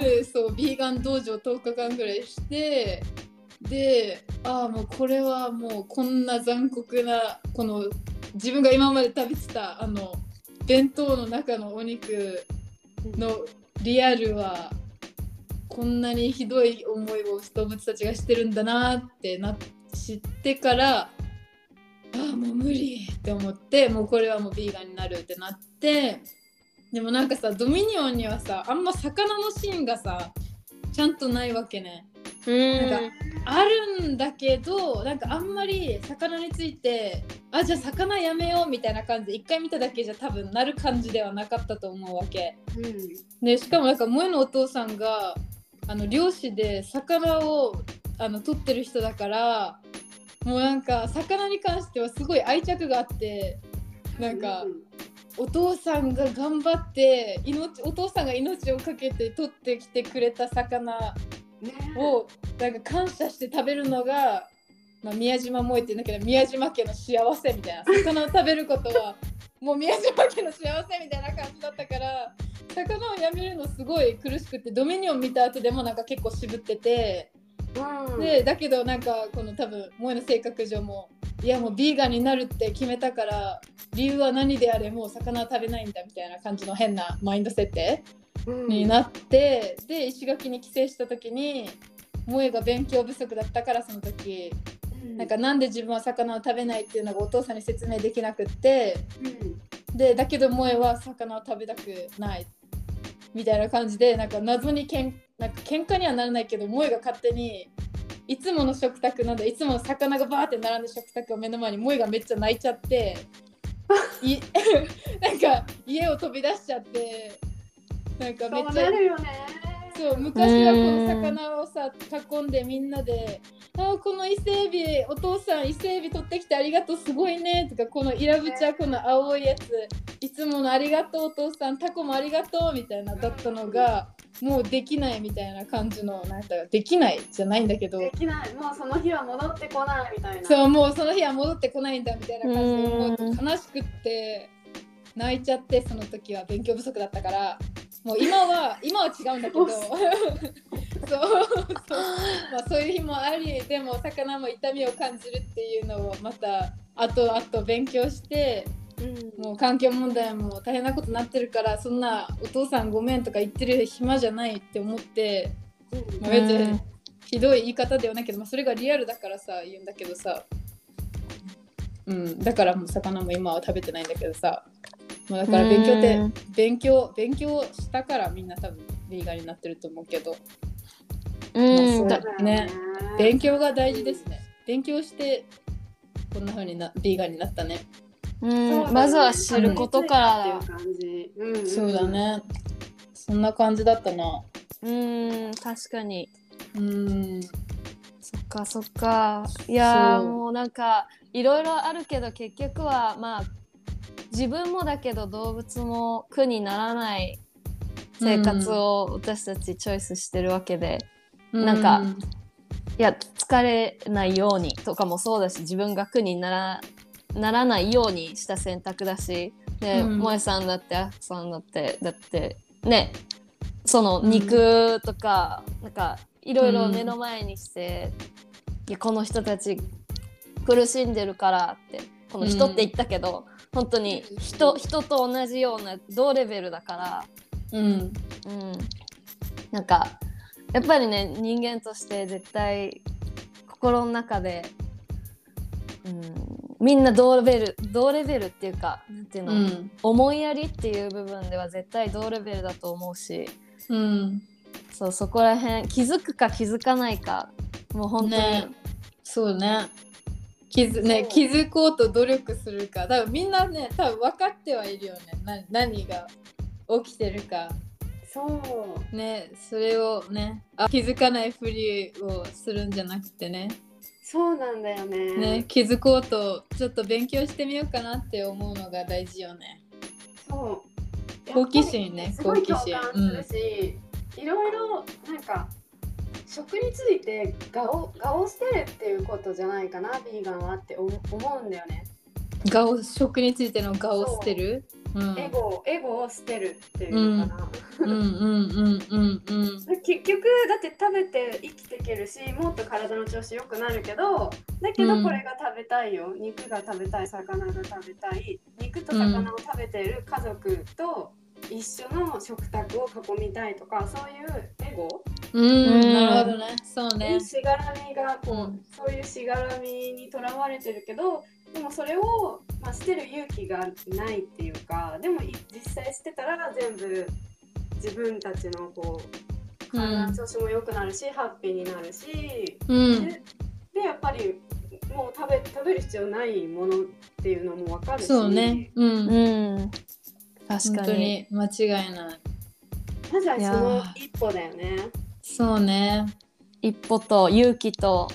でそうビーガン道場10日間ぐらいしてでああもうこれはもうこんな残酷なこの自分が今まで食べてたあの弁当の中のお肉のリアルはこんなにひどい思いを動物たちがしてるんだなってな知ってからああもう無理って思ってもうこれはもうビーガンになるってなってでもなんかさドミニオンにはさあんま魚のシーンがさちゃんとないわけね。うんなんかあるんだけどなんかあんまり魚についてあじゃあ魚やめようみたいな感じで一回見ただけじゃ多分なる感じではなかったと思うわけ。うん。でしかもなんか萌えのお父さんがあの漁師で魚をあの取ってる人だからもうなんか魚に関してはすごい愛着があってなんかお父さんが頑張って命お父さんが命を懸けて取ってきてくれた魚ねをなんか感謝して食べるのが、まあ、宮島萌えって言うんだけど宮島家の幸せみたいな魚を食べることは [laughs] もう宮島家の幸せみたいな感じだったから魚をやめるのすごい苦しくてドミニオン見た後でもなんか結構渋っててうん。でだけどなんかこの多分萌えの性格上もいやもうビーガンになるって決めたから理由は何であれもう魚は食べないんだみたいな感じの変なマインド設定。うんになってで石垣に帰省した時に萌えが勉強不足だったからその時なんかなんで自分は魚を食べないっていうのがお父さんに説明できなくってうん。でだけど萌えは魚を食べたくないみたいな感じでなんか謎にけんなんか喧嘩にはならないけど萌えが勝手にいつもの食卓なんだいつも魚がバーって並んで食卓を目の前に萌えがめっちゃ泣いちゃってい [laughs] なんか家を飛び出しちゃってなんかめっそうちゃなるよねそう昔はこの魚をさ囲んでみんなで「あーこの伊勢エビお父さん伊勢エビ取ってきてありがとうすごいね」とかこのイラブチャこの青いやついつものありがとうお父さんタコもありがとうみたいなだったのがもうできないみたいな感じのなんかできないじゃないんだけど。できない。もうその日は戻ってこないみたいな。そうもうその日は戻ってこないんだみたいな感じでうん。もう悲しくって泣いちゃってその時は勉強不足だったからもう今は今は違うんだけど。[laughs] そう。そう、まあ、そういう日もありでも魚も痛みを感じるっていうのをまた後々勉強してうん。もう環境問題も大変なことになってるからそんなお父さんごめんとか言ってる暇じゃないって思ってうん。まあ、別にひどい言い方ではないけど、まあ、それがリアルだからさ言うんだけどさ。うん。だからもう魚も今は食べてないんだけどさ、まあ、だから勉強ってうん。勉強勉強したからみんな多分ビーガンになってると思うけど。うん。だそうだよね。勉強が大事ですね。勉強してこんな風になビーガンになったね、うん。ね。まずは知ることから。っていう感じ。うんん。そうだね。そんな感じだったな。うん確かに。うん。そっかそっか。いやーそう。もうなんかいろいろあるけど結局はまあ自分もだけど動物も苦にならない生活を私たちチョイスしてるわけで、なんかいや疲れないようにとかもそうだし自分が苦にならならないようにした選択だしで、うん。萌えさんだってあきさんだってだってねその肉とか、なんかいろいろ目の前にして、いやこの人たち苦しんでるからってこの人って言ったけど、本当に人人と同じような同レベルだから。うん。うん、なんかやっぱりね人間として絶対心の中で、うん、みんな同レベル同レベルっていうかなんていうの、うん。思いやりっていう部分では絶対同レベルだと思うし。うん。そうそこら辺気づくか気づかないかもう本当に、ね。そうね気づ,、ね気づこうと努力するか。多分みんなね多分分かってはいるよね。な何が起きてるか。そう。ねそれをねあ気づかないふりをするんじゃなくてね。そうなんだよね。ね気づこうとちょっと勉強してみようかなって思うのが大事よね。そう。好奇心ねすごい好奇心。共感するし、いろいろなんか食について我を我を捨てるっていうことじゃないかなビーガンはって思思うんだよね、顔を食についての顔を捨てるう。ん。エゴエゴを捨てるっていうのかな、うん。[laughs] うんうんうんうん結局だって食べて生きていけるしもっと体の調子良くなるけどだけうん。どこれが食べたいよ、肉が食べたい魚が食べたい。肉と魚を食べている家族と一緒の食卓を囲みたいとかそういうエゴ？うん。なるほどね。そうね。にしがらみがこう、うん。そういうしがらみにとらわれてるけどでもそれを、まあ、捨てる勇気がないっていうかでもい実際捨てたら全部自分たちのこう体の調子も良くなるし、ハッピーになるしうん。ででやっぱりもう食べ食べる必要ないものっていうのも分かるし。そうね。うん。うん確本当かにに間違いない。まずはそのー。一歩だよね。そうね。一歩と勇気と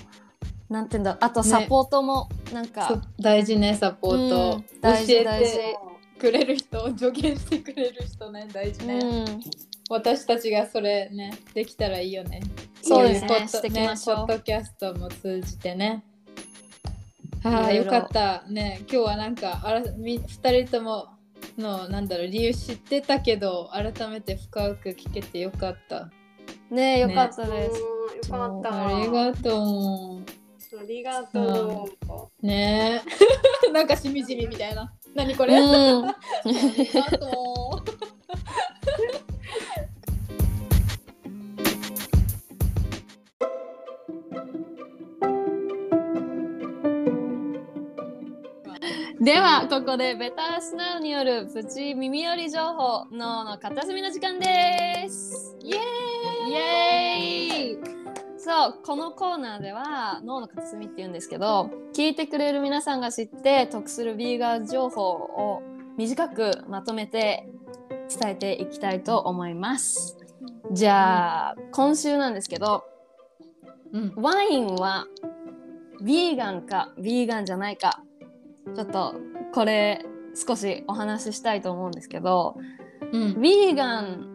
なんていうんだあとサポートもなんそか、大事ねサポート、うん大事教え大事。てくれる人助言してくれる人ね大事ね、うん。私たちがそれねできたらいいよね。そうですねポッねポッドキャストも通じてね。はいあよかった。ね今日はなんかあらみ2人とものなんだろう理由知ってたけど改めて深く聞けてよかった。ねえよかったうんです、よかった。ありがとありがとう。うね。え [laughs] なんかしみじみみたいな。何これ、うん。[laughs] ありがとうではここでベタースナウによるプチ耳寄り情報脳の片隅の時間です。イエーイ。イエーイ。そうこのコーナーでは脳の片隅って言うんですけど聞いてくれる皆さんが知って得するビーガン情報を短くまとめて伝えていきたいと思います。じゃあ今週なんですけどうん。ワインはビーガンかビーガンじゃないかちょっとこれ少しお話ししたいと思うんですけどうんビーガン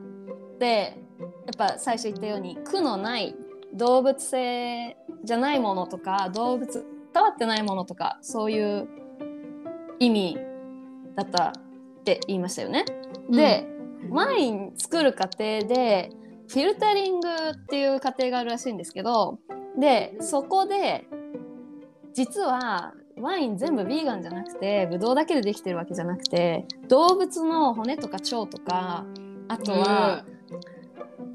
ってやっぱ最初言ったように苦のない動物性じゃないものとか動物伝わってないものとかそういう意味だったって言いましたよね。で、ワイン作る過程でフィルタリングっていう過程があるらしいんですけどでそこで実はワイン全部ビーガンじゃなくてブドウだけでできてるわけじゃなくて動物の骨とか腸とかあとは、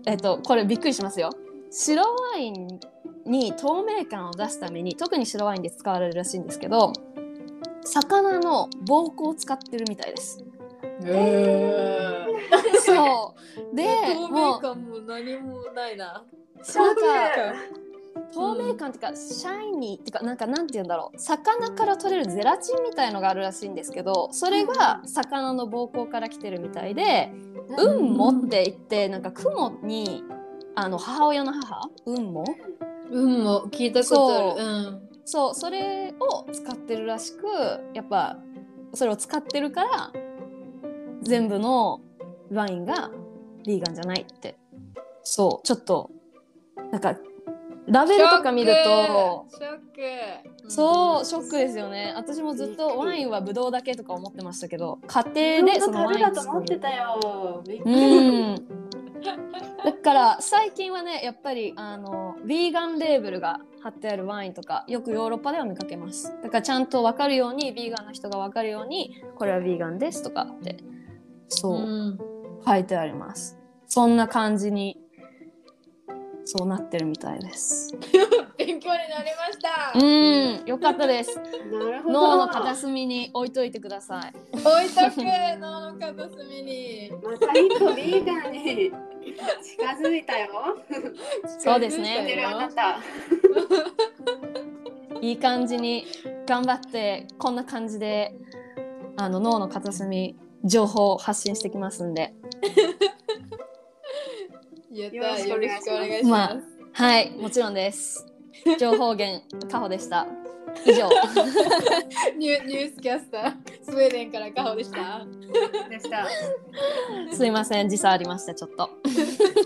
えっとこれびっくりしますよ。白ワインに透明感を出すために特に白ワインで使われるらしいんですけど魚の膀胱を使ってるみたいです。えそう。で [laughs] 透明感も何もないな。なんか透明感っていうか、シャイニーっていうかなんかなんて言うんだろう。魚から取れるゼラチンみたいのがあるらしいんですけどそれが魚の膀胱から来てるみたいで「運も」って言ってなんか雲にあの母親の母運も？うんも聞いたことある。うん。そうそれを使ってるらしくやっぱそれを使ってるから全部のワインがビーガンじゃないって。そうちょっとなんかラベルとか見ると。ショック。そうショックですよね。私もずっとワインはブドウだけとか思ってましたけど家庭でそのワインだと思ってたよ。うり。ん。だから最近はねやっぱりあのヴィーガンレーベルが貼ってあるワインとかよくヨーロッパでは見かけます。だからちゃんと分かるようにヴィーガンの人が分かるようにこれはヴィーガンですとかってそう、うん。書いてあります。そんな感じにそうなってるみたいです [laughs] 勉強になりました。うんよかったですなるほど。脳の片隅に置いといてください置いとく脳の片隅に。また一歩ビーガンに [laughs] 近づいたよ。そうですね知ってるあなた。[laughs] いい感じに頑張ってこんな感じであの脳の片隅情報を発信してきますんでよろしくよろお願いしますしくお願いしままあはいもちろんです [laughs] 情報源カホでした以上す。[laughs] ニュニュースキャスター、スウェーデンからカホでした。でした。[laughs] すいません時差ありましたちょっと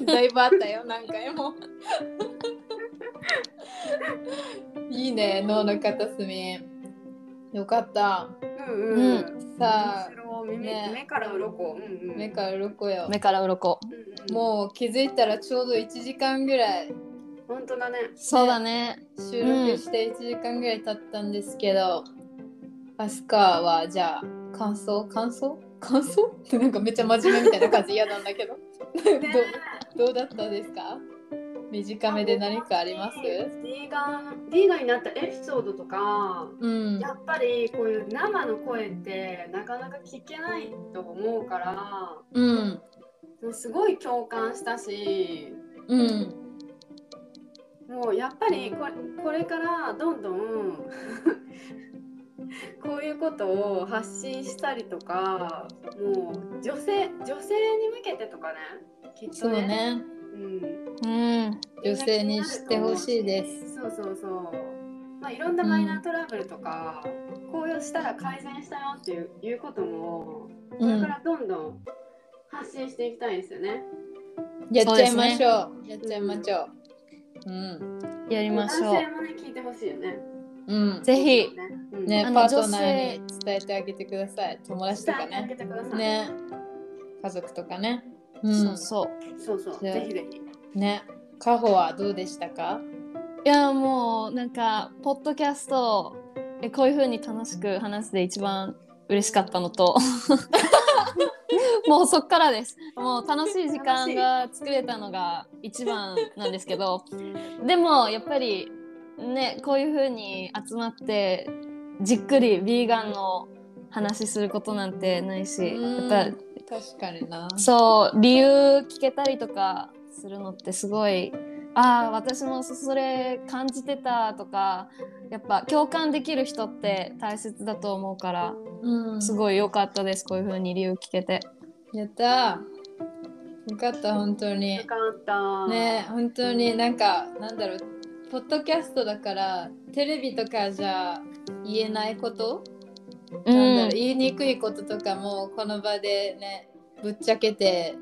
だいぶあったよ、何回も。いいね、脳の片隅。よかった。うんうん。うさあ、目ね目から鱗。うんうん。目から鱗よ。目から鱗うんうん。もう気づいたらちょうど1時間ぐらい本当だね。そうだね収録して1時間ぐらい経ったんですけど、アスカはじゃあ感想？感想？感想？っ [laughs] てなんかめっちゃ真面目みたいな感じ嫌なんだけど [laughs] どどうだったですか？短めで何かあります？ディーガン、ディーガンになったエピソードとか、うん。やっぱりこういう生の声ってなかなか聞けないと思うから、うん。すごい共感したし、うん。もうやっぱりこれこれからどんどん [laughs] こういうことを発信したりとかもう女性女性に向けてとかねきっとねうん、うん女性に知ってほしいです。そうそうそう。まあいろんなマイナートラブルとか、こうしたら改善したよっていういうこともこうん。れからどんどん発信していきたいですよね、やっちゃいましょう。やっちゃいましょう。うん。やりましょ男性もね聞いてほしいよね。うん。うぜひ。ね,、うん、ねパートナーに伝えてあげてください。友達とかね。ね。家族とかねうん。そうそう。そうそう。ぜひぜひ。ね。カホはどうでしたか？いやもうなんかポッドキャストえこういう風に楽しく話して一番嬉しかったのと。[laughs] もうそっからです。もう楽しい時間が作れたのが一番なんですけど。でもやっぱりねこういう風に集まってじっくりビーガンの話することなんてないしうん。やっ確かにな。ぱそう理由聞けたりとかするのってすごいああ私もそそれ感じてたとかやっぱ共感できる人って大切だと思うからうん。すごい良かったですこういう風に理由聞けて。やった。ーよかった本当に。よかった。ね本当になんかなんだろうポッドキャストだからテレビとかじゃ言えないこと、なんだろう言いにくいこととかもこの場でねぶっちゃけて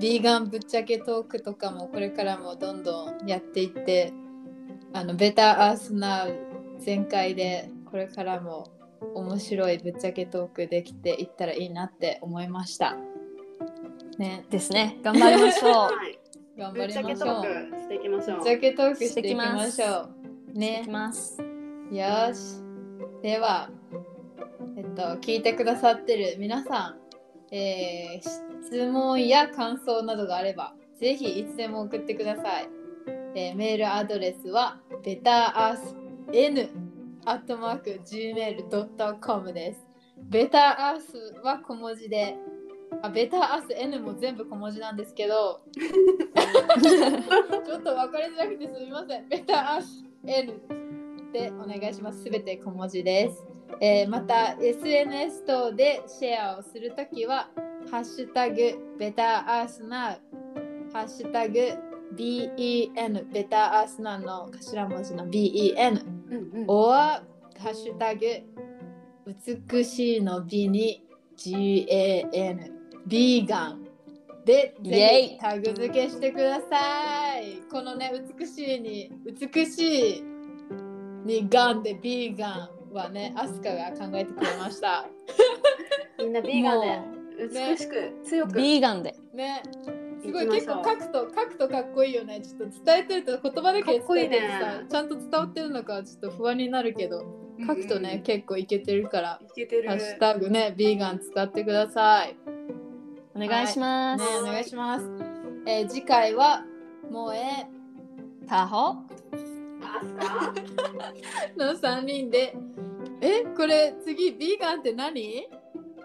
ビーガンぶっちゃけトークとかもこれからもどんどんやっていってあのベターアースナウ全開でこれからも面白いぶっちゃけトークできていったらいいなって思いました。ね、ですね頑張りましょう。は [laughs] い頑張りましょう。トークしていきましょうぶっちゃけトークしていきましょう。いねき。ます。よし。では、えっと、聞いてくださってる皆さん、えー質問や感想などがあれば、ぜひいつでも送ってください。えーメールアドレスは、betterearthn.gmail.com です。ベターアースは小文字で、あ、ベターアース N も全部小文字なんですけど、[laughs] ちょっと分かりづらくてすみません。ベターアース N でお願いします。すべて小文字です。えーまた SNS 等でシェアをするときは、ハッシュタグベターアースナウ、ハッシュタグ BEN、ベターアースナウの頭文字の BEN、うんうん or ハッシュタグ美しいの美に GAN、ビーガンでぜひタグ付けしてください。このね、美しいに、美しいにガンでビーガンはね、アスカが考えてくれました。[laughs] みんなビーガンでも美しく強くビーガンで。ね、すごい結構書くと書くとかっこいいよね。ちょっと伝えてると言葉だけ伝えてるとさ、ちゃんと伝わってるのかちょっと不安になるけど、書くとね、結構いけてるから、いけてるハッシュタグね、ビーガン使ってください。お願いします。ね、お願いします。えー次回は、萌えタホアスカの3人で、え、これ次、ビーガンって何？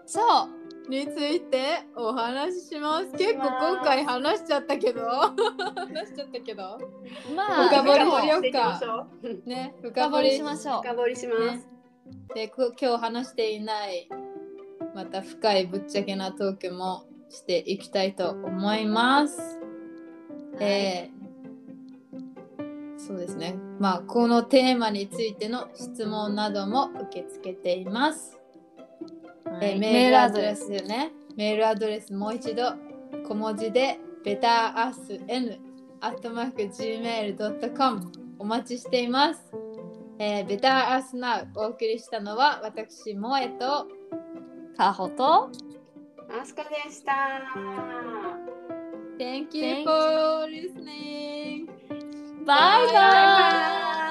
そう。についてお話しします。結構今回話しちゃったけど、話しちゃったけど、まあ深掘りしようしていきましょう。ね、深深掘りしましょう。深掘りします、ね。でこ今日話していないまた深いぶっちゃけなトークもしていきたいと思います。えーそうですね。まあこのテーマについての質問なども受け付けています。えーメールアドレスよね。メールアドレスもう一度小文字で betterusn.gmail.com お待ちしています。えー、Better Us Now お送りしたのは私、萌えとかほとアスカでした。Thank you Thank for listening! bye. bye. bye.